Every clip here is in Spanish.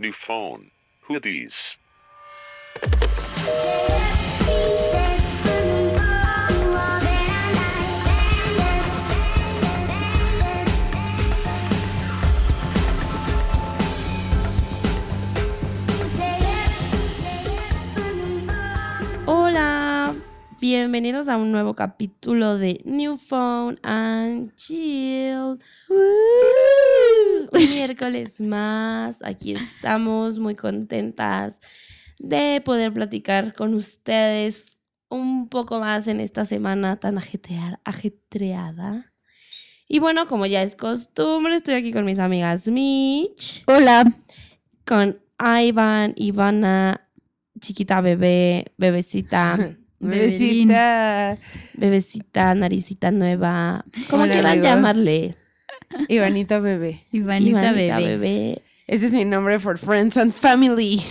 New phone. Who these? Hola, bienvenidos a un nuevo capítulo de New Phone and Chill. Woo. Un miércoles más, aquí estamos muy contentas de poder platicar con ustedes un poco más en esta semana tan ajetrear- ajetreada. Y bueno, como ya es costumbre, estoy aquí con mis amigas Mitch, Hola. con Ivan, Ivana, chiquita bebé, bebecita. Bebecita. bebecita, naricita nueva, Hola, quieran amigos. llamarle. Ivanita bebé. Ivanita, Ivanita bebé. bebé. Ese es mi nombre for friends and family.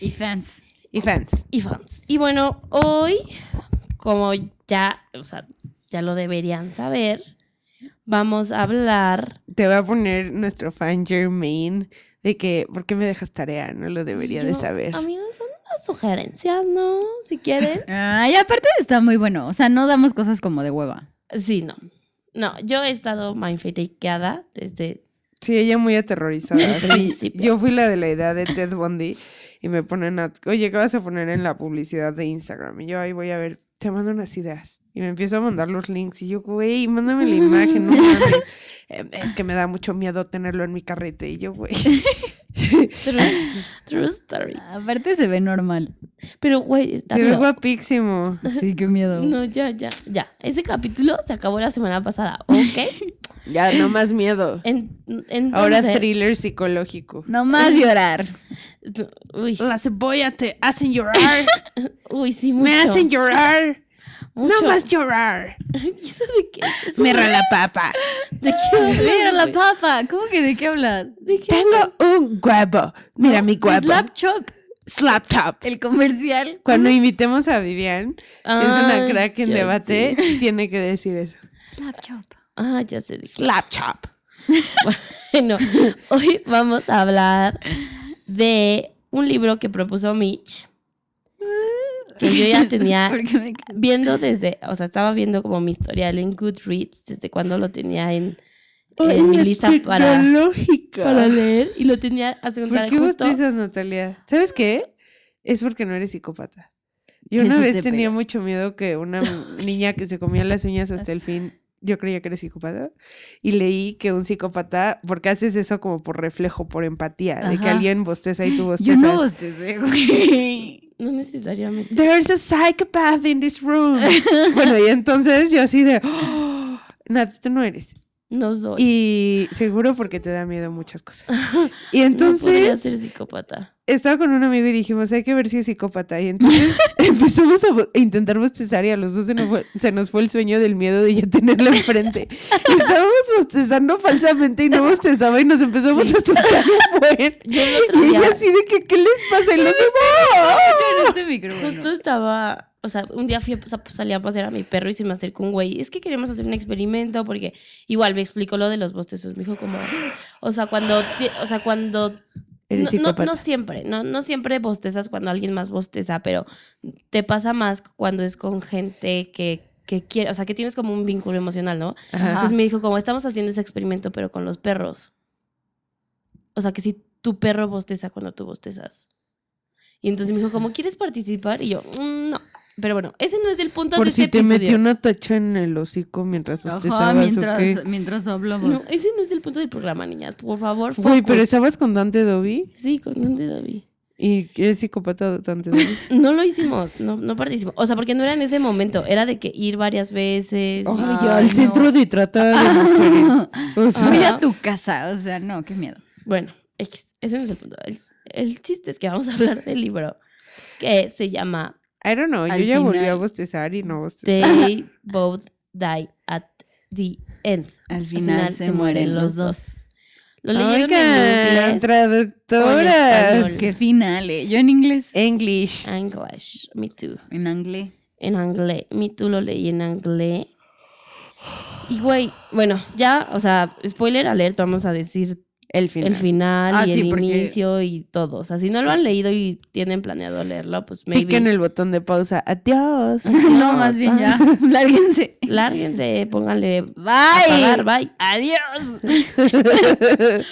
Y fans. Y fans. y fans. Y bueno, hoy, como ya, o sea, ya lo deberían saber, vamos a hablar. Te va a poner nuestro fan Jermaine de que, ¿por qué me dejas tarea? No lo debería de saber. Amigos, son unas sugerencias, ¿no? Si quieren. Ay, aparte está muy bueno. O sea, no damos cosas como de hueva. Sí, no. No, yo he estado mindfakeada desde. Sí, ella muy aterrorizada. Sí, yo fui la de la edad de Ted Bundy y me ponen, a- oye, ¿qué vas a poner en la publicidad de Instagram? Y yo ahí voy a ver, te mando unas ideas. Y me empiezo a mandar los links y yo, güey, mándame la imagen, no. Eh, Es que me da mucho miedo tenerlo en mi carrete. Y yo, güey. True, true story. Aparte se ve normal. Pero, güey, está Se ve guapísimo. Sí, qué miedo. No, ya, ya, ya. Ese capítulo se acabó la semana pasada, ¿ok? Ya, no más miedo. En, entonces, Ahora thriller psicológico. No más llorar. Uy, La cebolla te hacen llorar. uy, sí, mucho. me hacen llorar. Mucho. No más llorar. ¿Y ¿Eso de qué? ¿Eso Me de- la papa. ¿De qué hablas, Mira la papa. ¿Cómo que de qué hablas? ¿De qué hablas? Tengo un huevo. Mira mi huevo. Slap Chop. Slap top. El comercial. Cuando invitemos a Vivian, que es una Ay, crack en debate, sé. tiene que decir eso. Slap Chop. Ah, ya sé de qué. Slap chop. Bueno, hoy vamos a hablar de un libro que propuso Mitch. Que yo ya tenía me viendo desde, o sea, estaba viendo como mi historial en Goodreads desde cuando lo tenía en, en mi lista para, para leer y lo tenía hace un ¿Por qué justo. bostezas, Natalia? ¿Sabes qué? Es porque no eres psicópata. Yo una vez te tenía pega. mucho miedo que una niña que se comía las uñas hasta el fin, yo creía que era psicópata, y leí que un psicópata, porque haces eso como por reflejo, por empatía, de que alguien bosteza y tú Yo bostezas. no bostecé, güey. No necesariamente. There's a psychopath in this room. bueno, y entonces yo así de, "Oh, Nat, tú no eres. No soy. Y seguro porque te da miedo muchas cosas. Y no podría entonces ser psicópata. Estaba con un amigo y dijimos, hay que ver si es psicópata. Y entonces empezamos a, intentar bostezar y a los dos se nos, fue, se nos fue el sueño del miedo de ya tenerla enfrente. Y estábamos bostezando falsamente y no bostezaba y nos empezamos Sí. a asustar Y ella día así de que, ¿qué les pasa? Y los dos, en este justo estaba, o sea, un día fui a, sa- salí a pasear a mi perro y se me acercó un güey. Es que queremos hacer un experimento porque igual me explicó lo de los bostezos. Me dijo como, o sea, cuando, o sea, cuando Eres no, no, no siempre, no, no siempre bostezas cuando alguien más bosteza, pero te pasa más cuando es con gente que, que quiere, o sea, que tienes como un vínculo emocional, ¿no? Ajá. Entonces me dijo, como estamos haciendo ese experimento, pero con los perros. O sea, que si tu perro bosteza cuando tú bostezas. Y entonces me dijo, como, ¿quieres participar? Y yo, "Mm, no. Pero bueno, ese no es el punto Por de si este te episodio. metió una tacha en el hocico mientras bostezabas Ajá, o qué. mientras, mientras hablamos. No, ese no es el punto del programa, niñas. Por favor, Güey, pero focus. estabas con Dante Dobby Sí, con dónde David. y eres psicópata Dante Dobby. No lo hicimos, no, no participamos. O sea, porque no era en ese momento, era de que ir varias veces. Ay, Ay, ya, al no. centro de trata de mujeres. O sea, Voy a tu casa, o sea, no, qué miedo. Bueno, X, ese no es el punto. El, el chiste es que vamos a hablar del libro que se llama I don't know, yo ya volví a bostezar y no bostezar. They Both Die at the End. Al final, se, mueren los dos. Lo leyeron Oigan, en inglés. traductoras. Qué final, eh. Yo en inglés. English. English, me too. En inglés. En inglés, me too lo leí en inglés. Y güey, bueno, ya, o sea, spoiler alert, vamos a decir El final. el final Ah, y sí, el porque- inicio y todo. O sea, si no lo han leído y tienen planeado leerlo, pues maybe. Piquen el botón de pausa. Adiós. No, más bien ya. Lárguense. Lárguense, pónganle Bye. apagar, bye. Adiós.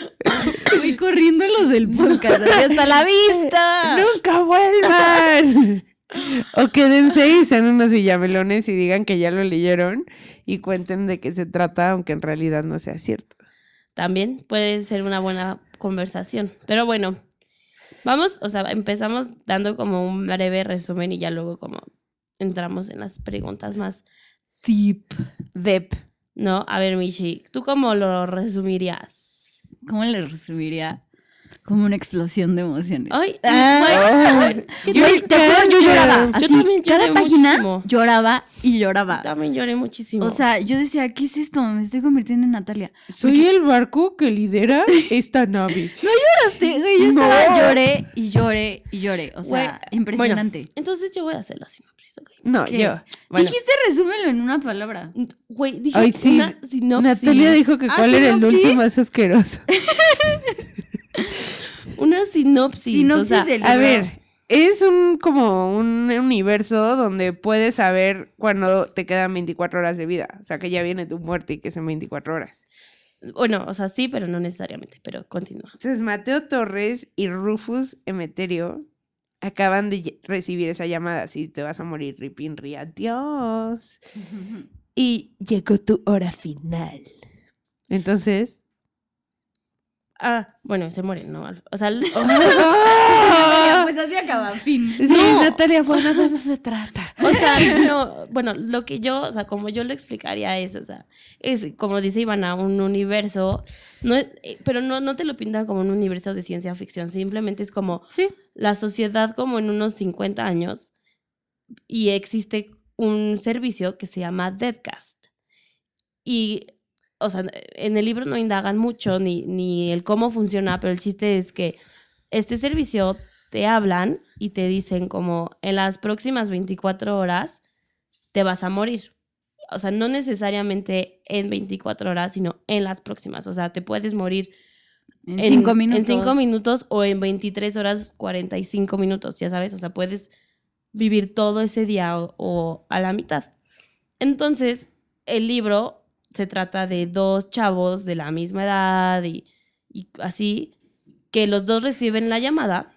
Voy corriendo los del podcast. Hasta la vista. ¡Nunca vuelvan! o quédense y sean unos villamelones y digan que ya lo leyeron y cuenten de qué se trata, aunque en realidad no sea cierto. También puede ser una buena conversación. Pero bueno, vamos, o sea, empezamos dando como un breve resumen y ya luego como entramos en las preguntas más deep. Dep. ¿No? A ver, Michi, ¿tú cómo lo resumirías? ¿Cómo le resumiría? Como una explosión de emociones. Ay, Ah. bueno, ¿qué Yo, te juro, yo lloraba. Yo Así, también lloré cada página muchísimo. lloraba y lloraba. Yo también lloré muchísimo. O sea, yo decía, ¿qué es esto? Me estoy convirtiendo en Natalia. Soy el barco que lidera esta nave. Lloraste, güey. Yo No. estaba, lloré y lloré y lloré. O sea, Güey, impresionante. entonces yo voy a hacer la sinopsis, ¿ok? No, ¿Qué? yo. Bueno, Dijiste resúmelo en una palabra. güey, dije Ay, sí. una sinopsis. Natalia dijo que Ah, cuál era el dulce ¿sinopsis? más asqueroso. Una sinopsis. Sinopsis o sea, del A ver, es un como un universo donde puedes saber cuando te quedan 24 horas de vida. O sea, que ya viene tu muerte y que son 24 horas. Bueno, o sea, sí, pero no necesariamente, pero continúa. Entonces, Mateo Torres y Rufus Emeterio acaban de recibir esa llamada. Si te vas a morir, Ripinri, adiós. Y llegó tu hora final. Entonces... Ah, bueno, se mueren, ¿no? O sea, ¡Ah! Pues así acaba, fin. Sí, Natalia, bueno, de eso se trata. o sea, no, bueno, lo que yo, o sea, como yo lo explicaría es, o sea, es como dice Ivana, un universo, no es- eh, pero no, no te lo pintan como un universo de ciencia ficción, simplemente es como Sí. la sociedad como en unos 50 años y existe un servicio que se llama Deadcast. Y, o sea, en el libro no indagan mucho ni, ni el cómo funciona, pero el chiste es que este servicio te hablan y te dicen como en las próximas 24 horas te vas a morir. O sea, no necesariamente en 24 horas, sino en las próximas. O sea, te puedes morir En, cinco minutos. en cinco minutos o en 23 horas 45 minutos, ya sabes, o sea, puedes vivir todo ese día o, o a la mitad. Entonces, el libro se trata de dos chavos de la misma edad y, y así, que los dos reciben la llamada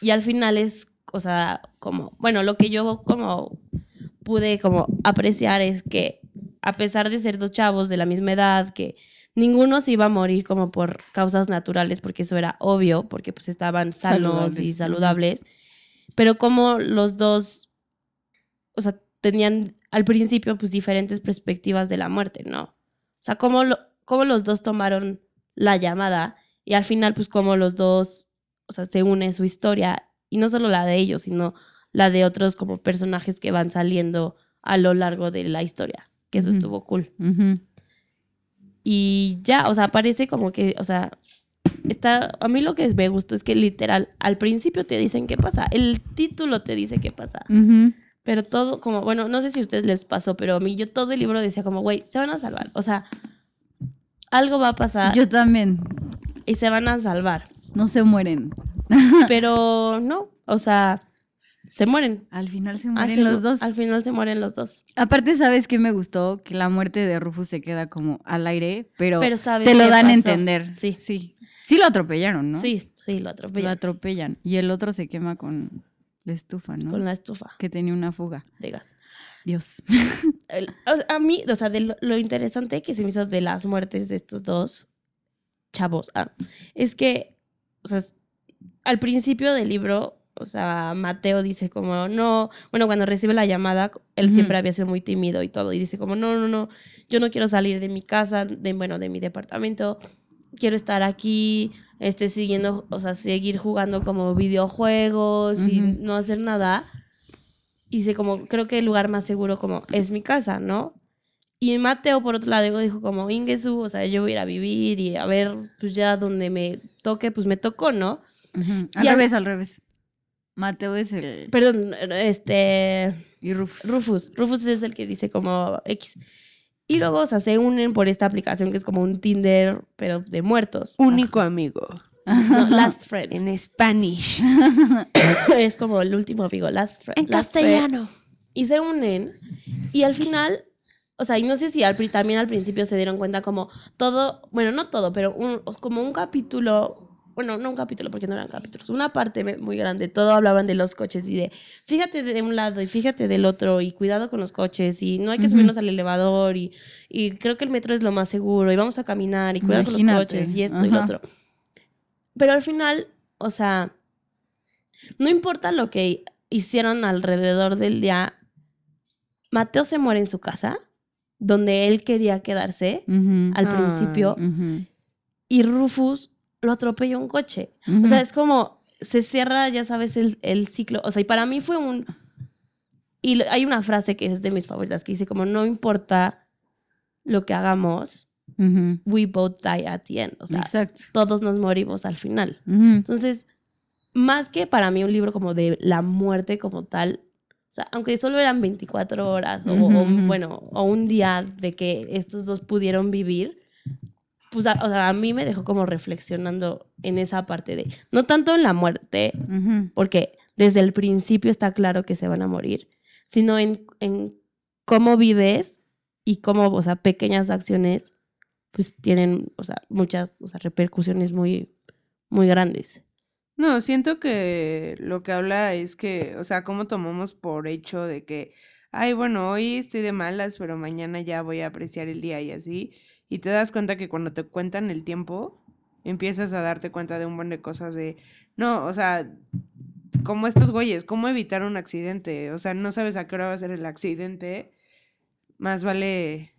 y al final es, o sea, como, bueno, lo que yo como pude como apreciar es que a pesar de ser dos chavos de la misma edad, que ninguno se iba a morir como por causas naturales, porque eso era obvio, porque pues estaban sanos y Saludables. saludables, pero como los dos, o sea, tenían al principio pues diferentes perspectivas de la muerte, ¿no? O sea, cómo, lo, cómo los dos tomaron la llamada y al final pues cómo los dos, o sea, se une su historia y no solo la de ellos, sino la de otros como personajes que van saliendo a lo largo de la historia, que eso estuvo cool. Ujú. Y ya, o sea, parece como que, o sea, está, a mí lo que me gustó es que literal, al principio te dicen qué pasa, el título te dice qué pasa. Pero todo como, bueno, no sé si a ustedes les pasó, pero a mí yo todo el libro decía como, güey, se van a salvar, o sea, algo va a pasar Yo también. y se van a salvar, No se mueren. pero no, o sea, se mueren. Al final se Al mueren los dos. Al final se mueren los dos. Aparte, ¿sabes qué me gustó? Que la muerte de Rufus se queda como al aire, pero, Pero sabes te lo dan a entender. Sí. Sí. Sí lo atropellaron, ¿no? Sí, sí, lo Lo atropellan atropellan. Y el otro se quema con la estufa, ¿no? con la estufa Que tenía una fuga. de gas. Dios. A mí, o sea, de lo, lo interesante que se me hizo de las muertes de estos dos chavos, ah, es que, o sea, al principio del libro, o sea, Mateo dice como, no, bueno, cuando recibe la llamada, él siempre había sido muy tímido y todo, y dice como, no, no, no, yo no quiero salir de mi casa, de, bueno, de mi departamento, quiero estar aquí, este, siguiendo, o sea, seguir jugando como videojuegos y Ujú. no hacer nada. Y dice como, creo que el lugar más seguro como es mi casa, ¿no? Y Mateo, por otro lado, dijo como, Ingesu, o sea, yo voy a ir a vivir y a ver, pues ya donde me toque, pues me tocó, ¿no? Al Y al- revés, al revés. Mateo es el... Perdón, este... Y Rufus. Rufus. Rufus es el que dice como X. Y luego, o sea, se unen por esta aplicación que es como un Tinder, pero de muertos. Único amigo. No, last friend. En Spanish. es como el último amigo, last friend. last friend. Y se unen. Y al final, o sea, y no sé si al, también al principio se dieron cuenta como todo, bueno, no todo, pero un, como un capítulo, bueno, no un capítulo porque no eran capítulos, una parte muy grande, todo hablaban de los coches y de fíjate de un lado y fíjate del otro y cuidado con los coches y no hay que subirnos al elevador y, y creo que el metro es lo más seguro y vamos a caminar y cuidado con los coches y esto y lo otro. Pero al final, o sea, no importa lo que hicieron alrededor del día, Mateo se muere en su casa, donde él quería quedarse al Ah. principio, ujú, y Rufus lo atropella un coche. ujú. O sea, es como, se cierra, ya sabes, el, el ciclo. O sea, y para mí fue un... Y hay una frase que es de mis favoritas, que dice como, no importa lo que hagamos, we both die at the end. O sea, Exacto. todos nos morimos al final. Ujú, Entonces, más que para mí un libro como de la muerte como tal, o sea, aunque solo eran 24 horas o, o, bueno, o un día de que estos dos pudieron vivir, pues a, o sea, a mí me dejó como reflexionando en esa parte de, no tanto en la muerte, porque desde el principio está claro que se van a morir, sino en, en cómo vives y cómo, o sea, pequeñas acciones pues tienen, o sea, muchas, o sea, repercusiones muy, muy grandes. No, siento que lo que habla es que, o sea, cómo tomamos por hecho de que, ay, bueno, hoy estoy de malas, pero mañana ya voy a apreciar el día y así. Y te das cuenta que cuando te cuentan el tiempo, empiezas a darte cuenta de un buen de cosas de, no, o sea, como estos güeyes, cómo evitar un accidente. O sea, no sabes a qué hora va a ser el accidente. Más vale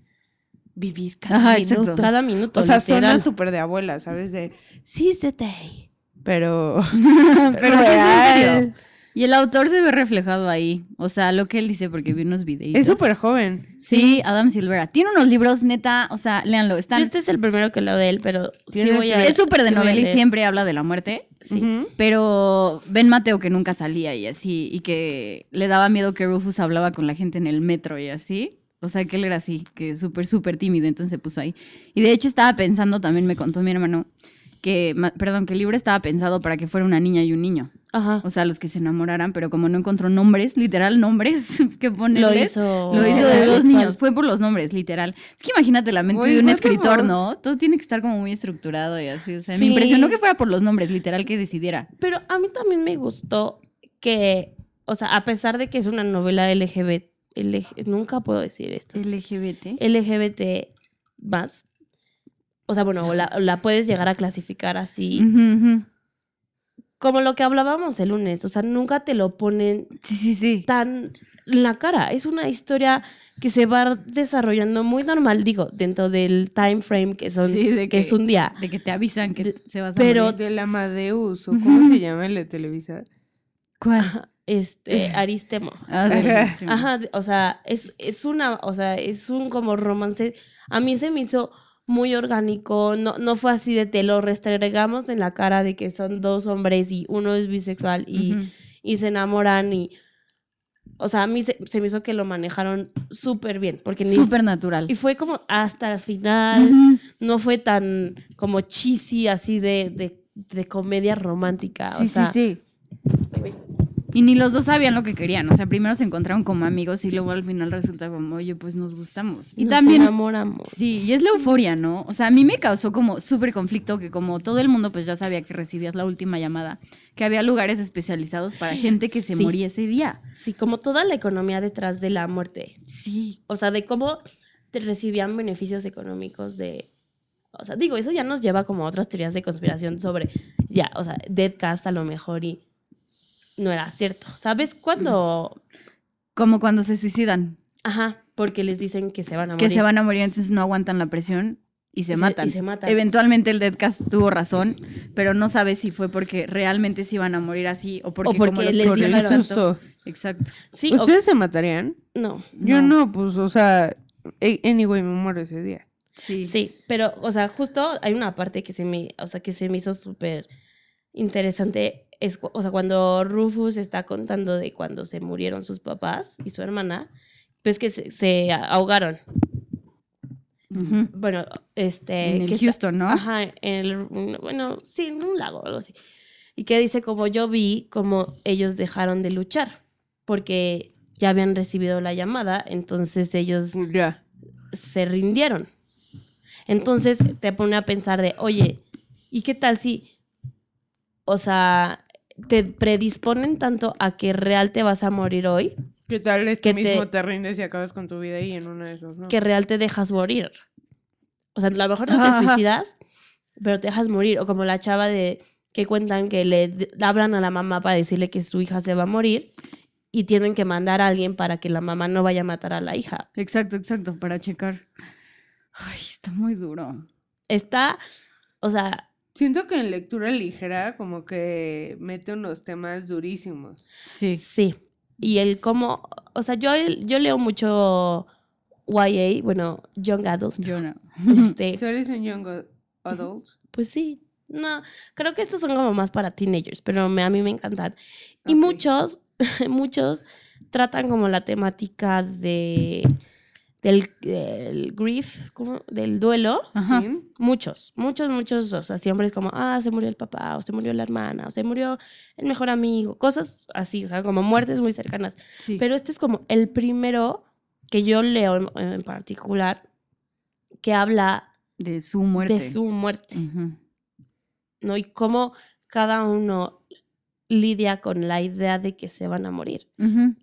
vivir cada Ajá, minuto. exacto. Cada minuto. O sea, literal. suena súper de abuela, ¿sabes? De seize the day. Pero. Pero es en real. serio. Y el autor se ve reflejado ahí. O sea, lo que él dice, porque vi unos videitos. Es súper joven. Sí, Adam Silvera. Tiene unos libros, neta, o sea, léanlo. Yo este es el primero que leo de él, pero sí voy a... Es súper de sí novela y siempre habla de la muerte. Sí. Pero ven Mateo que nunca salía y así, y que le daba miedo que Rufus hablaba con la gente en el metro y así. O sea, que él era así, que súper, súper tímido, entonces se puso ahí. Y de hecho estaba pensando, también me contó mi hermano, que, perdón, que el libro estaba pensado para que fuera una niña y un niño. Ajá. O sea, los que se enamoraran, pero como no encontró nombres, literal nombres que ponen. Lo hizo... Lo hizo de dos niños, fue por los nombres, literal. Es que imagínate la mente de un escritor? ¿no? Todo tiene que estar como muy estructurado y así. O sea, Sí. me impresionó que fuera por los nombres, literal, que decidiera. Pero a mí también me gustó que, o sea, a pesar de que es una novela LGBT, LG nunca puedo decir esto. LGBT. LGBT más. O sea, bueno, o la, puedes llegar a clasificar así. Como lo que hablábamos el lunes. O sea, nunca te lo ponen Sí, sí, sí. tan en la cara. Es una historia que se va desarrollando muy normal, digo, dentro del time frame que son Sí, de que, es un día. De que te avisan que De- se vas a pero- morir. Del Amadeus, o cómo se llama el de Televisa. ¿Cuál? Este Aristemo. Ah, de- Ajá. o sea, es, es una, o sea, es un como romance. A mí se me hizo muy orgánico, no, no fue así de te lo restregamos en la cara de que son dos hombres y uno es bisexual y, y se enamoran y, o sea, a mí se, se me hizo que lo manejaron súper bien, porque Súper natural. y fue como hasta el final, no fue tan como cheesy así de, de, de comedia romántica, Sí, o sea, sí, sí. Y ni los dos sabían lo que querían. O sea, primero se encontraron como amigos y luego al final resulta como, oye, pues nos gustamos. Y nos también enamoramos. Sí, y es la euforia, ¿no? O sea, a mí me causó como súper conflicto que como todo el mundo pues ya sabía que recibías la última llamada, que había lugares especializados para gente que se Sí. moría ese día. Sí, como toda la economía detrás de la muerte. Sí. O sea, de cómo te recibían beneficios económicos de... O sea, digo, eso ya nos lleva como a otras teorías de conspiración sobre, ya, o sea, Deadcast a lo mejor y no era cierto. ¿Sabes cuándo? Como cuando se suicidan, Ajá, porque les dicen que se van a que morir. se van a morir, entonces no aguantan la presión y se Y se- matan. y se matan. Eventualmente el Deadcast tuvo razón, pero no sabe si fue porque realmente se iban a morir así o porque, O porque como los les dio Por el la prohibieron susto. Exacto. Sí, o- ¿Ustedes se matarían? no. Yo no, pues, o sea, eh, anyway, me muero ese día. Sí. Sí, pero, o sea, justo hay una parte que se me, o sea, que se me hizo súper interesante. Es, o sea, cuando Rufus está contando de cuando se murieron sus papás y su hermana, pues que se, se ahogaron. Bueno, este... En el que está- Houston, ¿no? Ajá, en el, bueno, sí, en un lago o algo así. Y que dice como yo vi como ellos dejaron de luchar porque ya habían recibido la llamada, entonces ellos se rindieron. Entonces te pone a pensar de, oye, ¿y qué tal si, o sea, te predisponen tanto a que real te vas a morir hoy, ¿Qué tal es Que que te- mismo te rindes y acabas con tu vida y en una de esas no? que real te dejas morir? O sea, a lo mejor no te suicidas, pero te dejas morir. O como la chava de que cuentan que le hablan a la mamá para decirle que su hija se va a morir y tienen que mandar a alguien para que la mamá no vaya a matar a la hija. Exacto, exacto, para checar. Ay, está muy duro. Está, o sea, Siento que en lectura ligera como que mete unos temas durísimos. Sí. Sí. Y el cómo, o sea, yo, yo leo mucho YA, bueno, Young Adult. Yo no. Este, ¿Tú eres un young ad- adult? pues sí, no, creo que estos son como más para teenagers, pero me, a mí me encantan. Y muchos, muchos tratan como la temática de del, del grief, ¿cómo? del duelo. Ajá. ¿Sí? Muchos, muchos, muchos, o sea, siempre es como, ah, se murió el papá, o se murió la hermana, o se murió el mejor amigo, cosas así, o sea, como muertes muy cercanas. Sí. Pero este es como el primero que yo leo en, en particular que habla de su muerte. de su muerte. ¿no? Y cómo cada uno lidia con la idea de que se van a morir,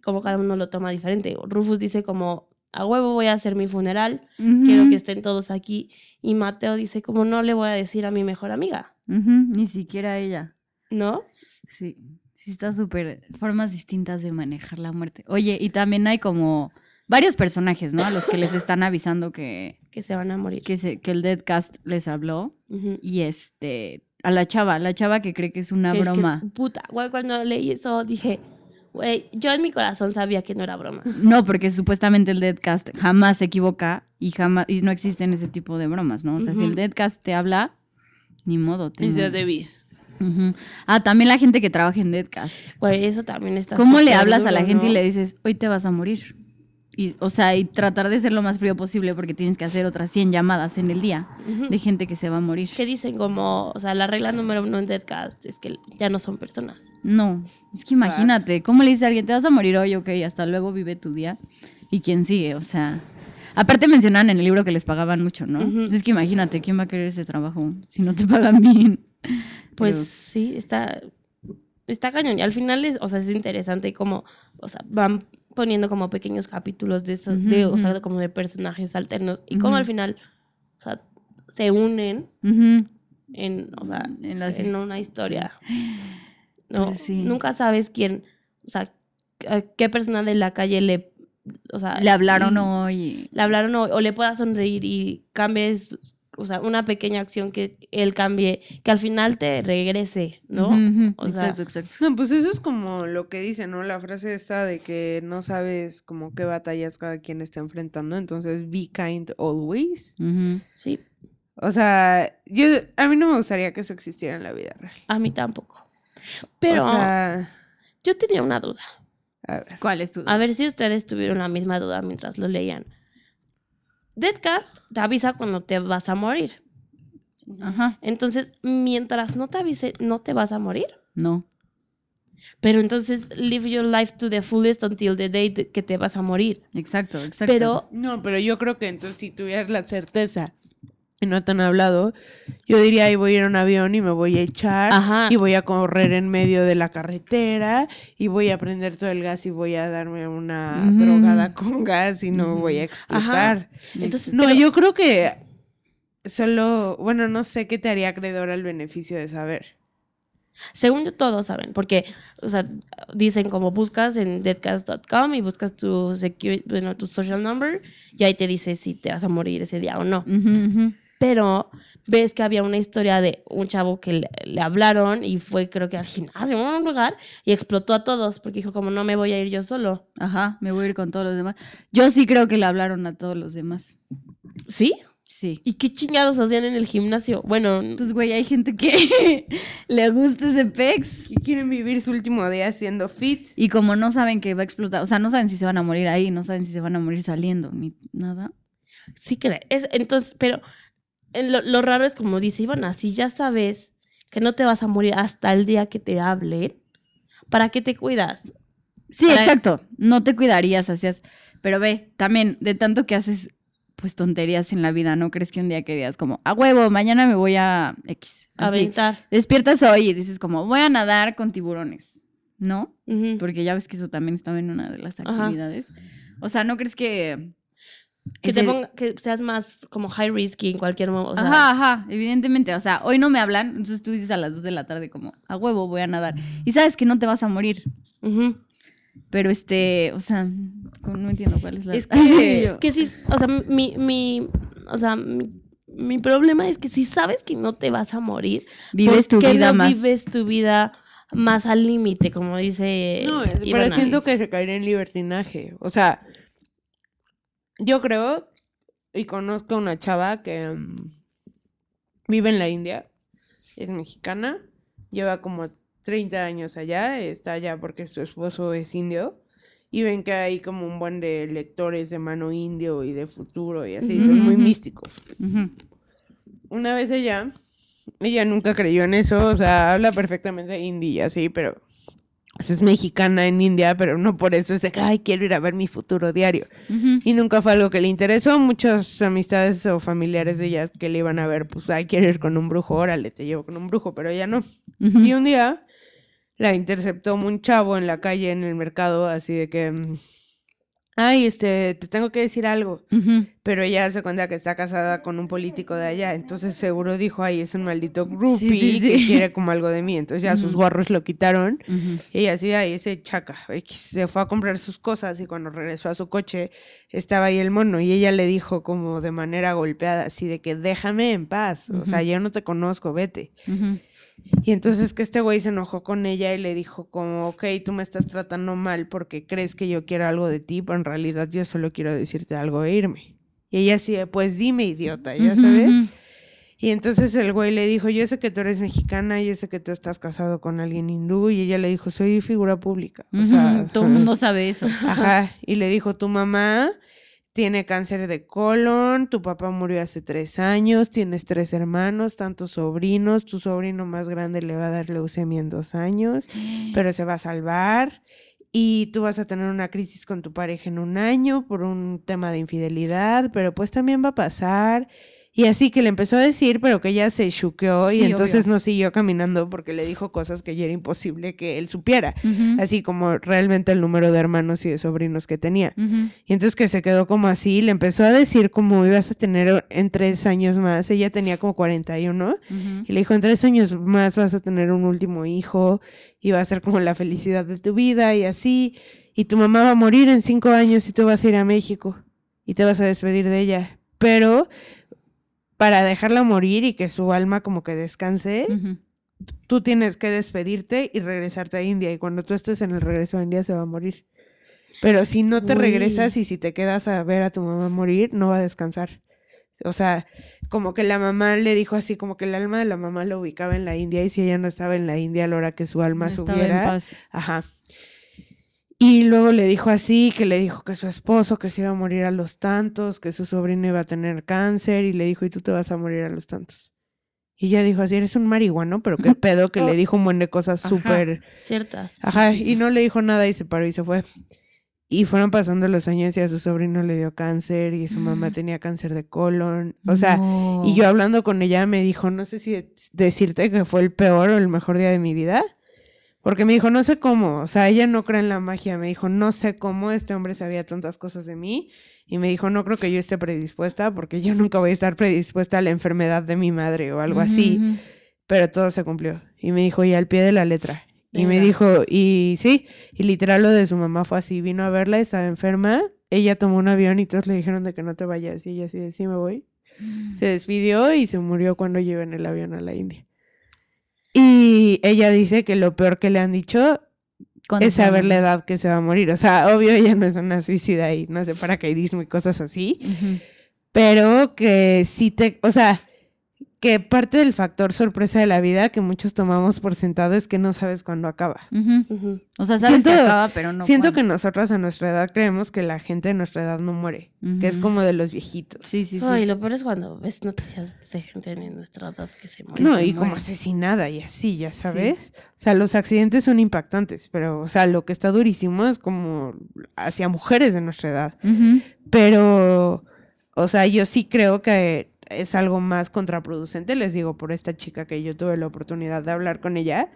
cómo cada uno lo toma diferente. Rufus dice como, a huevo voy a hacer mi funeral, quiero que estén todos aquí. Y Mateo dice como, no le voy a decir a mi mejor amiga, Ni siquiera ella. ¿no? Sí, sí está súper, formas distintas de manejar la muerte. Oye, y también hay como varios personajes, ¿no? A los que les están avisando que, Que se van a morir. que, se, que el Deadcast les habló. Y este, a la chava, la chava que cree que es una Que es que, broma. puta, güey, cuando leí eso dije, güey, yo en mi corazón sabía que no era broma. No, porque supuestamente el Deadcast jamás se equivoca y jamás, y no existen ese tipo de bromas, ¿no? O sea, si el. Deadcast te habla, ni modo. te Dice mu- David. Ujú. Ah, también la gente que trabaja en Deadcast. Güey, eso también está ¿Cómo le hablas a la gente y le dices, hoy te vas a morir? Y, o sea, y tratar de ser lo más frío posible porque tienes que hacer otras 100 llamadas en el día de gente que se va a morir. Que dicen como, o sea, la regla número uno en Deadcast es que ya no son personas. No, es que imagínate, ¿cómo le dice a alguien, te vas a morir hoy, ok, hasta luego vive tu día? ¿Y quién sigue? O sea, aparte mencionaban en el libro que les pagaban mucho, ¿no? Pues es que imagínate, ¿quién va a querer ese trabajo si no te pagan bien? Pues Pero- sí, está, está cañón. Y al final es, o sea, es interesante como, o sea, van poniendo como pequeños capítulos de esos, de, o sea, como de personajes alternos. Y como al final, o sea, se unen en, o sea, En las en una historia. No, sí. nunca sabes quién, o sea, a qué persona de la calle le, o sea, Le hablaron hoy. le hablaron o, o le pueda sonreír y cambies, o sea, una pequeña acción que él cambie, que al final te regrese, ¿no? O sea, exacto, exacto. No, pues eso es como lo que dice, ¿no? La frase esta de que no sabes como qué batallas cada quien está enfrentando, entonces be kind always. Sí, O sea, yo a mí no me gustaría que eso existiera en la vida real. a mí tampoco. Pero o sea, yo tenía una duda. a ver. ¿Cuál es tu? A ver si ustedes tuvieron la misma duda mientras lo leían. Deadcast te avisa cuando te vas a morir. Ajá. Entonces, mientras no te avise, no te vas a morir. No. Pero entonces, live your life to the fullest until the day que te vas a morir. Exacto, exacto. Pero, No, pero yo creo que entonces si tuvieras la certeza y no te han hablado, yo diría, ahí voy a ir a un avión y me voy a echar Ajá. y voy a correr en medio de la carretera y voy a prender todo el gas y voy a darme una Ujú. drogada con gas y no Ujú. voy a explotar. entonces, No, pero- yo creo que solo, bueno, no sé qué te haría acreedor al beneficio de saber. según yo, todos saben. Porque, o sea, dicen como buscas en deadcast.com y buscas tu, security, bueno, tu social number y ahí te dice si te vas a morir ese día o no. Ujú. Pero ves que había una historia de un chavo que le, le hablaron y fue creo que al gimnasio a un lugar y explotó a todos porque dijo como no me voy a ir yo solo. Ajá, me voy a ir con todos los demás. Yo sí creo que le hablaron a todos los demás. ¿Sí? Sí. ¿Y qué chingados hacían en el gimnasio? Bueno, Pues, güey, hay gente que le gusta ese pex. Y quieren vivir su último día siendo fit. Y como no saben que va a explotar, o sea, no saben si se van a morir ahí, no saben si se van a morir saliendo, ni nada. sí crees. entonces, pero lo, lo raro es como dice Ivana, si ya sabes que no te vas a morir hasta el día que te hablen, ¿para qué te cuidas? Sí, Para- exacto. No te cuidarías, hacías. Pero ve, también, de tanto que haces, pues tonterías en la vida, ¿no crees que un día que digas como, a huevo, mañana me voy a X? Así. Aventar. Despiertas hoy y dices como, voy a nadar con tiburones, ¿no? Porque ya ves que eso también estaba en una de las Ajá. actividades. O sea, ¿no crees que... Que, te ponga, que seas más como high risky en cualquier momento. O sea, ajá, ajá, evidentemente. O sea, hoy no me hablan, entonces tú dices a las 2 de la tarde como, a huevo, voy a nadar. Y sabes que no te vas a morir. Pero este, o sea, no entiendo cuál es la... Es que, que sí, o sea, mi, mi, o sea, mi, mi problema es que si sabes que no te vas a morir, vives tu ¿por qué vida no más... vives tu vida más al límite, como dice No, es- pero siento que se caería en libertinaje. O sea, yo creo y conozco a una chava que mm, vive en la India, es mexicana, lleva como 30 años allá, está allá porque su esposo es indio. Y ven que hay como un buen de lectores de mano indio y de futuro y así, son muy Ujú. una vez ella, ella nunca creyó en eso, o sea, habla perfectamente hindi y así, pero es mexicana en India, pero no por eso es de que, ay, quiero ir a ver mi futuro diario. Y nunca fue algo que le interesó, muchas amistades o familiares de ella que le iban a ver, pues, ay, quiero ir con un brujo, órale, te llevo con un brujo, pero ella no. Y un día la interceptó un chavo en la calle, en el mercado, así de que, ay, este, te tengo que decir algo. Pero ella se cuenta que está casada con un político de allá, entonces seguro dijo, ay, es un maldito groupie sí, que sí. quiere como algo de mí. Entonces ya sus gorros lo quitaron y ella así, ay, ese chaca. Se fue a comprar sus cosas y cuando regresó a su coche estaba ahí el mono y ella le dijo como de manera golpeada, así de que déjame en paz, o sea, yo no te conozco, vete. Y entonces que este güey se enojó con ella y le dijo como, ok, tú me estás tratando mal porque crees que yo quiero algo de ti, pero en realidad yo solo quiero decirte algo e irme. Y ella así, pues dime, idiota, ya sabes. Y entonces el güey le dijo, yo sé que tú eres mexicana, yo sé que tú estás casado con alguien hindú. Y ella le dijo, soy figura pública. O sea, Todo el mundo sabe eso. Ajá. Y le dijo, tu mamá tiene cáncer de colon, tu papá murió hace tres años, tienes tres hermanos, tantos sobrinos, tu sobrino más grande le va a dar leucemia en dos años, pero se va a salvar. Y tú vas a tener una crisis con tu pareja en un año por un tema de infidelidad, pero pues también va a pasar. Y así que le empezó a decir, pero que ella se chuqueó y entonces obvio. no siguió caminando porque le dijo cosas que ya era imposible que él supiera así como realmente el número de hermanos y de sobrinos que tenía. Y entonces que se quedó como así, le empezó a decir como ibas a tener en tres años más, ella tenía como 41, Ujú. y le dijo, en tres años más vas a tener un último hijo, y va a ser como la felicidad de tu vida, y así, y tu mamá va a morir en cinco años y tú vas a ir a México, y te vas a despedir de ella. Pero para dejarla morir y que su alma como que descanse, tú tienes que despedirte y regresarte a India. Y cuando tú estés en el regreso a India se va a morir. Pero si no te Uy. regresas y si te quedas a ver a tu mamá morir, no va a descansar. O sea, como que la mamá le dijo así, como que el alma de la mamá lo ubicaba en la India y si ella no estaba en la India a la hora que su alma No subiera, paz. Ajá. Y luego le dijo así, que le dijo que su esposo, que se iba a morir a los tantos, que su sobrino iba a tener cáncer, y le dijo, y tú te vas a morir a los tantos. Y ella dijo así, eres un marihuano, pero qué pedo, que le dijo un buen de cosas súper... Ciertas. Ajá, sí, sí. y no le dijo nada y se paró y se fue. Y fueron pasando los años y a su sobrino le dio cáncer y su mamá tenía cáncer de colon. O sea, No. y yo hablando con ella me dijo, no sé si decirte que fue el peor o el mejor día de mi vida. Porque me dijo, no sé cómo, o sea, ella no cree en la magia. Me dijo, no sé cómo este hombre sabía tantas cosas de mí. Y me dijo, no creo que yo esté predispuesta, porque yo nunca voy a estar predispuesta a la enfermedad de mi madre o algo así. Pero todo se cumplió. Y me dijo, y al pie de la letra. Y me dijo, y sí, y literal lo de su mamá fue así, vino a verla, estaba enferma, ella tomó un avión y todos le dijeron de que no te vayas, y ella así de, sí me voy. Se despidió y se murió cuando llegó en el avión a la India. Y ella dice que lo peor que le han dicho es saber la edad que se va a morir. O sea, obvio ella no es una suicida y no hace paracaidismo y cosas así, pero que sí te, o sea, que parte del factor sorpresa de la vida que muchos tomamos por sentado es que no sabes cuándo acaba. O sea, sabes que acaba, pero no. Siento que nosotras a nuestra edad creemos que la gente de nuestra edad no muere, que es como de los viejitos. Sí, sí, sí. Ay, lo peor es cuando ves noticias de gente de nuestra edad que se muere. No, se y como asesinada y así, ya Sí. sabes. O sea, los accidentes son impactantes, pero, o sea, lo que está durísimo es como hacia mujeres de nuestra edad. Pero, o sea, yo sí creo que es algo más contraproducente, les digo, por esta chica que yo tuve la oportunidad de hablar con ella,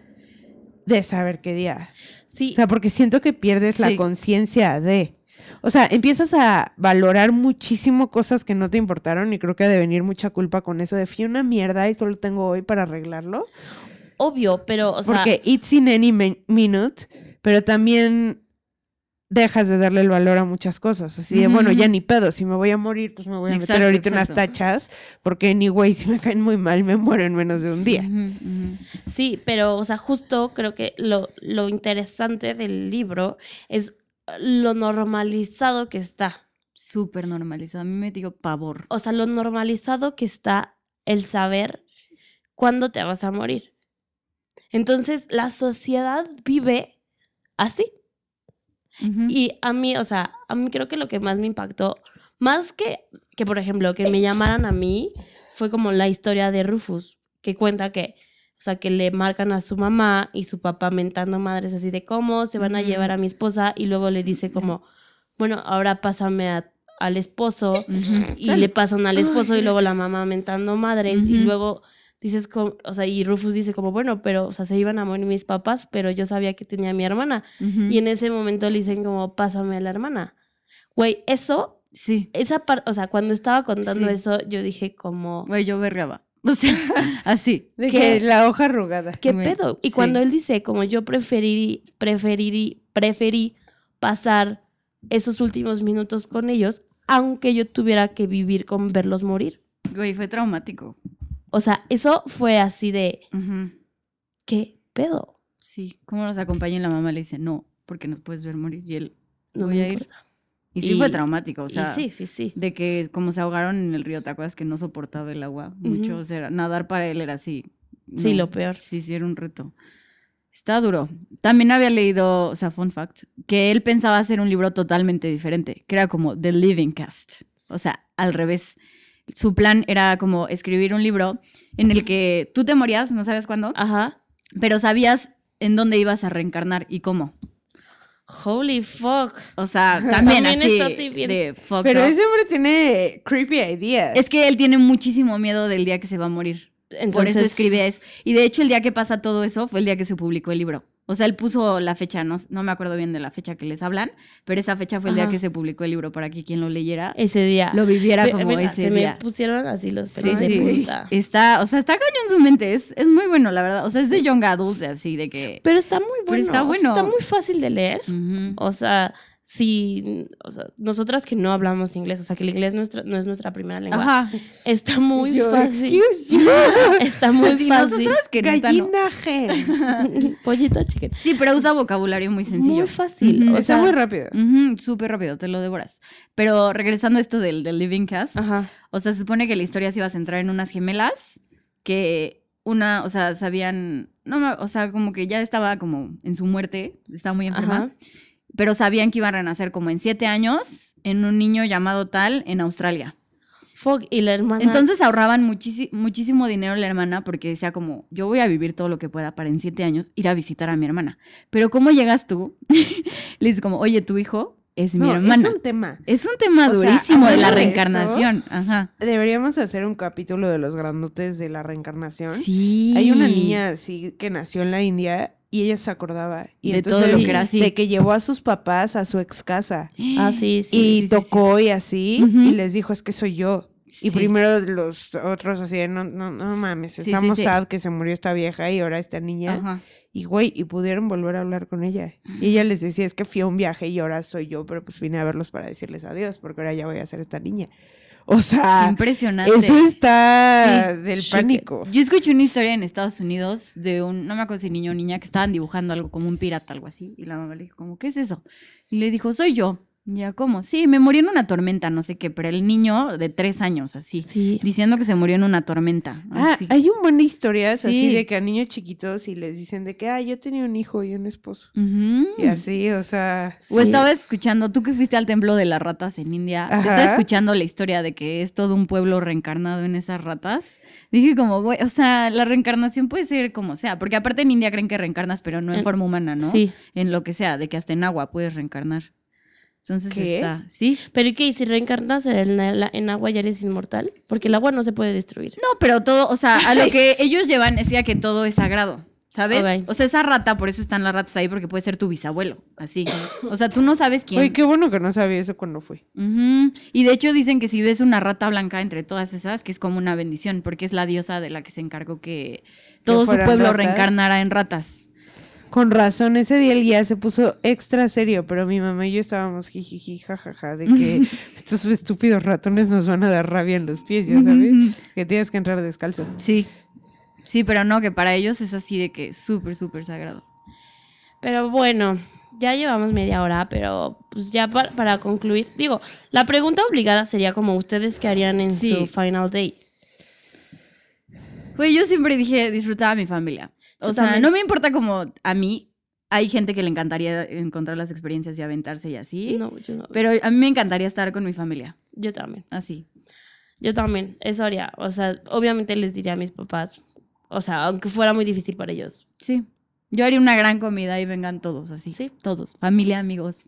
de saber qué día. Sí, O sea, porque siento que pierdes la conciencia de... O sea, empiezas a valorar muchísimo cosas que no te importaron y creo que ha de venir mucha culpa con eso de fui una mierda y solo tengo hoy para arreglarlo. obvio, pero, o sea, porque it's in any min- minute, pero también dejas de darle el valor a muchas cosas. Así de, bueno, ya ni pedo, si me voy a morir, pues me voy a meter Exacto, ahorita unas tachas, porque anyway, si me caen muy mal, me muero en menos de un día. Sí, pero, o sea, justo creo que lo, lo interesante del libro es lo normalizado que está. Súper normalizado. A mí me dio pavor. O sea, lo normalizado que está el saber cuándo te vas a morir. Entonces, la sociedad vive así. Y a mí, o sea, a mí creo que lo que más me impactó, más que, que por ejemplo, que me llamaran a mí, fue como la historia de Rufus, que cuenta que, o sea, que le marcan a su mamá y su papá mentando madres así de cómo se van a llevar a mi esposa y luego le dice como, bueno, ahora pásame a- al esposo y le pasan al esposo y luego la mamá mentando madres y luego dices como, o sea, y Rufus dice como, bueno, pero, o sea, se iban a morir mis papás, pero yo sabía que tenía a mi hermana. Ujú. Y en ese momento le dicen como, pásame a la hermana. Güey, eso, Sí. esa parte, o sea, cuando estaba contando Sí. eso, yo dije como, Güey, yo berreaba. O sea, así. De que la hoja arrugada. ¿qué pedo? Y sí. cuando él dice como yo preferí, preferí, preferí pasar esos últimos minutos con ellos, aunque yo tuviera que vivir con verlos morir. Güey, fue traumático. O sea, eso fue así de. ¿qué pedo? Sí. ¿Cómo nos acompaña y la mamá le dice, no, porque nos puedes ver morir? Y él, No Voy me a ir. importa. y sí Y- fue traumático. O sea, sí, sí, sí. de que como se ahogaron en el río, ¿te acuerdas que no soportaba el agua mucho? O sea, nadar para él era así. Sí, lo peor. Sí, sí, era un reto. Está duro. También había leído, o sea, fun fact, que él pensaba hacer un libro totalmente diferente, que era como The Living Cast. O sea, al revés. Su plan era como escribir un libro en el que tú te morías, no sabes cuándo, Ajá. pero sabías en dónde ibas a reencarnar y cómo. Holy fuck. O sea, también, También así, está así bien. de Pero up. ese hombre tiene creepy ideas. Es que él tiene muchísimo miedo del día que se va a morir. Entonces, Por eso escribe eso. Y de hecho, el día que pasa todo eso fue el día que se publicó el libro. O sea, él puso la fecha, no, no me acuerdo bien de la fecha que les hablan, pero esa fecha fue el día que se publicó el libro para que quien lo leyera Ese día. lo viviera como venga, ese se día. me pusieron así los Sí, pelos de sí. punta. Está, o sea, está cañón su mente, es, es muy bueno, la verdad. O sea, es de young adults, así de que... Pero está muy Pero bueno. está bueno. Está muy fácil de leer. O sea, si, o sea, nosotras que no hablamos inglés, o sea, que el inglés nuestra- no es nuestra primera lengua, Ajá. está muy Yo, fácil. excuse you. Está muy Sí, fácil. nosotras que no. Gallinaje. Pollito chicken. Sí, pero usa vocabulario muy sencillo. Muy fácil. O Está sea, muy rápido. Ujú, Súper rápido, te lo devoras. Pero regresando a esto del, del Living Cast, Ajá. o sea, se supone que la historia se iba a centrar en unas gemelas que una, o sea, sabían, no, o sea, como que ya estaba como en su muerte, estaba muy enferma, Ajá. Pero sabían que iban a renacer como en siete años en un niño llamado tal en Australia. Fuck, y la hermana. Entonces ahorraban muchísi- muchísimo dinero la hermana porque decía como, yo voy a vivir todo lo que pueda para en siete años ir a visitar a mi hermana. Pero ¿cómo llegas tú? Le dices como, oye, tu hijo es mi No, hermana. es un tema. Es un tema O sea, durísimo de la hablando de esto- reencarnación. Ajá. Deberíamos hacer un capítulo de los grandotes de la reencarnación. Sí. Hay una niña así que nació en la India y ella se acordaba. Y De todo entonces, lo que era así. De que llevó a sus papás a su ex casa. Ah, sí, sí. y sí, sí, tocó y así. Y les dijo, es que soy yo. Y primero los otros así, de, no, no, no mames, estamos sad que se murió esta vieja y ahora esta niña. Ajá. Y güey, y pudieron volver a hablar con ella. Y ella les decía, es que fui a un viaje y ahora soy yo, pero pues vine a verlos para decirles adiós, porque ahora ya voy a ser esta niña. O sea, impresionante. eso está Sí, del pánico. Yo escuché una historia en Estados Unidos de un, no me acuerdo si niño o niña, que estaban dibujando algo como un pirata, algo así. Y la mamá le dijo, como, ¿qué es eso? Y le dijo, soy yo. Ya, ¿cómo? Sí, me murió en una tormenta, no sé qué, pero el niño de tres años, así, Sí. diciendo que se murió en una tormenta. Ah, así. hay un buen de historias así Sí. de que a niños chiquitos y les dicen de que, ah, yo tenía un hijo y un esposo. Y así, o sea. O Sí. estaba escuchando, tú que fuiste al templo de las ratas en India, Ajá. estaba escuchando la historia de que es todo un pueblo reencarnado en esas ratas. Dije como, güey, o sea, la reencarnación puede ser como sea, porque aparte en India creen que reencarnas, pero no En- forma humana, ¿no? Sí. En lo que sea, de que hasta en agua puedes reencarnar. Entonces ¿Qué? está, ¿sí? Pero ¿y qué? ¿Y si reencarnas en, la- en agua ya eres inmortal? Porque el agua no se puede destruir. No, pero todo, o sea, a lo que ellos llevan es ya que todo es sagrado. ¿Sabes? O sea, esa rata, por eso están las ratas ahí, porque puede ser tu bisabuelo, así. O sea, tú no sabes quién. Oye, qué bueno que no sabía eso cuando fui. Ujú. Y de hecho dicen que si ves una rata blanca entre todas esas, que es como una bendición, porque es la diosa de la que se encargó que todo su pueblo ratas. reencarnara en ratas. Con razón, ese día el guía se puso extra serio, pero mi mamá y yo estábamos jijiji, jajaja, de que estos estúpidos ratones nos van a dar rabia en los pies, ya sabes, que tienes que entrar descalzo. Sí. Sí, pero no, que para ellos es así de que súper, súper sagrado. Pero bueno, ya llevamos media hora, pero pues ya pa- para concluir, digo, la pregunta obligada sería como ustedes qué harían en Sí. su final day. Pues yo siempre dije, disfrutaba a mi familia. O Yo sea, también. no me importa como a mí. Hay gente que le encantaría encontrar las experiencias y aventarse y así. No, yo no. Pero a mí me encantaría estar con mi familia. Yo también. Así. Yo también. Eso haría. O sea, obviamente les diría a mis papás. O sea, aunque fuera muy difícil para ellos. Sí. Yo haría una gran comida y vengan todos así. Sí. Todos. Familia, amigos.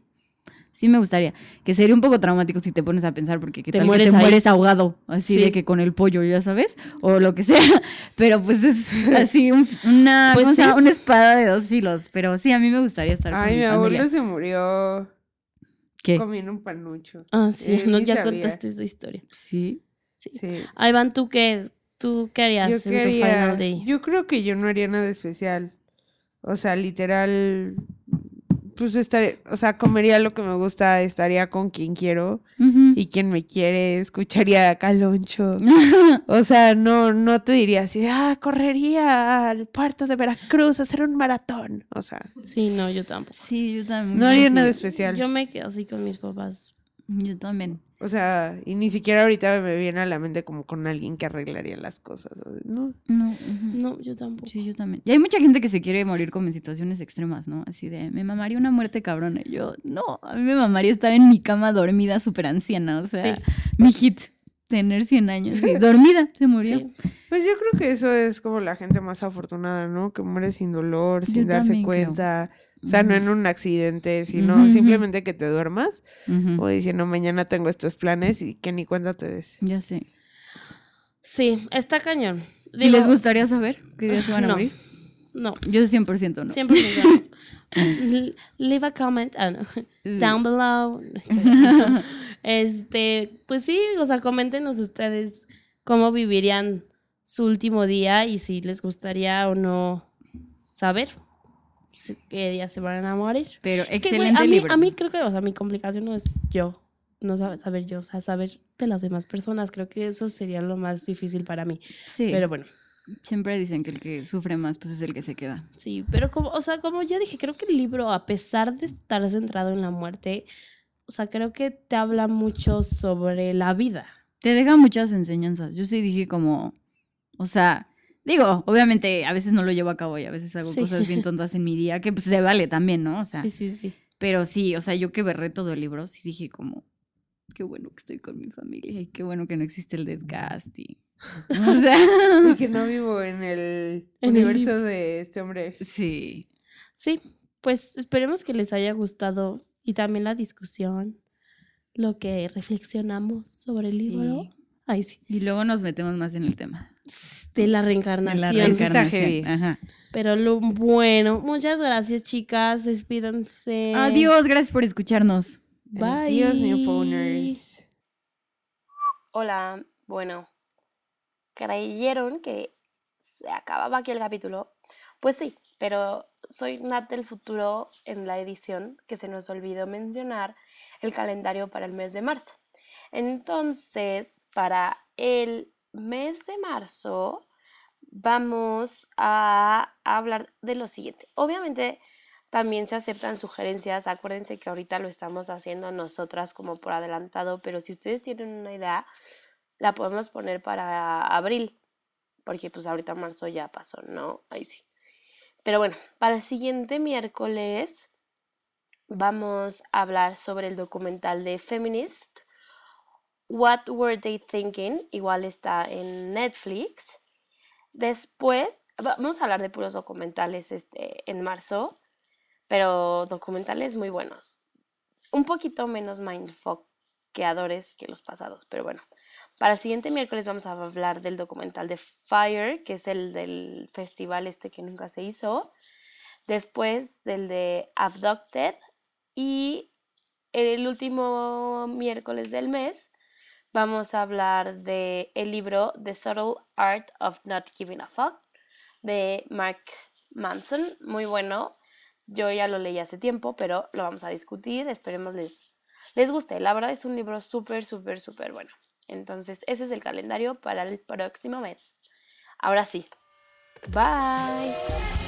Sí me gustaría. Que sería un poco traumático si te pones a pensar porque qué Te tal mueres que te mueres ahogado. Así Sí. de que con el pollo, ya sabes. O lo que sea. Pero pues es así un- una, Pues una espada de dos filos. Pero sí, a mí me gustaría estar Ay, con mi mi, abuelo familia. se murió ¿Qué? comiendo un panucho. Ah, sí. Eh, no, ya sabía. contaste esa historia. Sí. Sí. Sí. Ahí van, ¿tú qué? ¿Tú qué harías Yo en tu final day? yo creo que yo no haría nada especial. O sea, literal, pues estaría, o sea, comería lo que me gusta, estaría con quien quiero y quien me quiere, escucharía a Caloncho. O sea, no, no te diría así, ah, correría al puerto de Veracruz a hacer un maratón. O sea, Sí, no, yo tampoco. sí, yo también. no haría Sí. nada especial. Yo me quedo así con mis papás. Yo también. O sea, y ni siquiera ahorita me viene a la mente como con alguien que arreglaría las cosas. No. No. No, yo tampoco. Sí, yo también. Y hay mucha gente que se quiere morir como en situaciones extremas, ¿no? Así de, me mamaría una muerte cabrona. Y yo, no, a mí me mamaría estar en mi cama dormida súper anciana. O sea, Sí. mi hit, tener 100 años. Y dormida, se murió. Sí. Pues yo creo que eso es como la gente más afortunada, ¿no? Que muere sin dolor, sin Yo darse creo. O sea, no en un accidente, sino simplemente que te duermas o diciendo mañana tengo estos planes y que ni cuenta te des. Ya sé. Sí, está cañón. ¿Y les gustaría saber qué día se van a no. morir? No, Yo 100% no. 100% no. L- Leave a comment ah, no. down below. Este, pues sí, o sea, coméntenos ustedes cómo vivirían su último día y si les gustaría o no saber qué día se van a morir. Pero Es que, güey, excelente a, mí, libro. a mí creo que, o sea, mi complicación no es yo, no saber, saber yo, o sea, saber de las demás personas. Creo que eso sería lo más difícil para mí. sí, Pero bueno, siempre dicen que el que sufre más, pues es el que se queda. sí, pero como, o sea, como ya dije, creo que el libro, a pesar de estar centrado en la muerte, o sea, creo que te habla mucho sobre la vida. Te deja muchas enseñanzas. Yo sí dije como, o sea, digo, obviamente a veces no lo llevo a cabo y a veces hago Sí. cosas bien tontas en mi día, que pues se vale también, ¿no? O sea, Sí, sí, sí. pero sí, o sea, yo que berré todo el libro, sí dije como, qué bueno que estoy con mi familia y qué bueno que no existe el Deadcast y... O sea, Y que no vivo en el En el universo de este hombre. sí. Sí, pues esperemos que les haya gustado y también la discusión, lo que reflexionamos sobre el libro. Sí. Ay, sí. Y luego nos metemos más en el tema. De la De reencarnación. la reencarnación. Ajá. Pero lo bueno, muchas gracias, chicas. Despídanse. Adiós, gracias por escucharnos. Bye. Adiós, Newfoners. Hola, bueno, ¿creyeron que se acababa aquí el capítulo? Pues sí, pero soy Nat del futuro en la edición que se nos olvidó mencionar el calendario para el mes de marzo. Entonces, para el mes de marzo vamos a hablar de lo siguiente. Obviamente, También se aceptan sugerencias. Acuérdense que ahorita lo estamos haciendo nosotras como por adelantado, pero si ustedes tienen una idea, la podemos poner para abril, porque pues ahorita marzo ya pasó, ¿no? Ahí sí. Pero bueno, para el siguiente miércoles vamos a hablar sobre el documental de Feminist. What Were They Thinking? Igual está en Netflix. Después, vamos a hablar de puros documentales este, en marzo, pero documentales muy buenos. Un poquito menos mindfuckeadores que los pasados, pero bueno. Para el siguiente miércoles vamos a hablar del documental de Fire, que es el del festival este que nunca se hizo. Después del de Abducted. Y el último miércoles del mes vamos a hablar de el libro The Subtle Art of Not Giving a Fuck de Mark Manson. Muy bueno. Yo ya lo leí hace tiempo, pero lo vamos a discutir. Esperemos les, les guste. La verdad es un libro súper, súper, súper bueno. Entonces, ese es el calendario para el próximo mes. Ahora sí. Bye.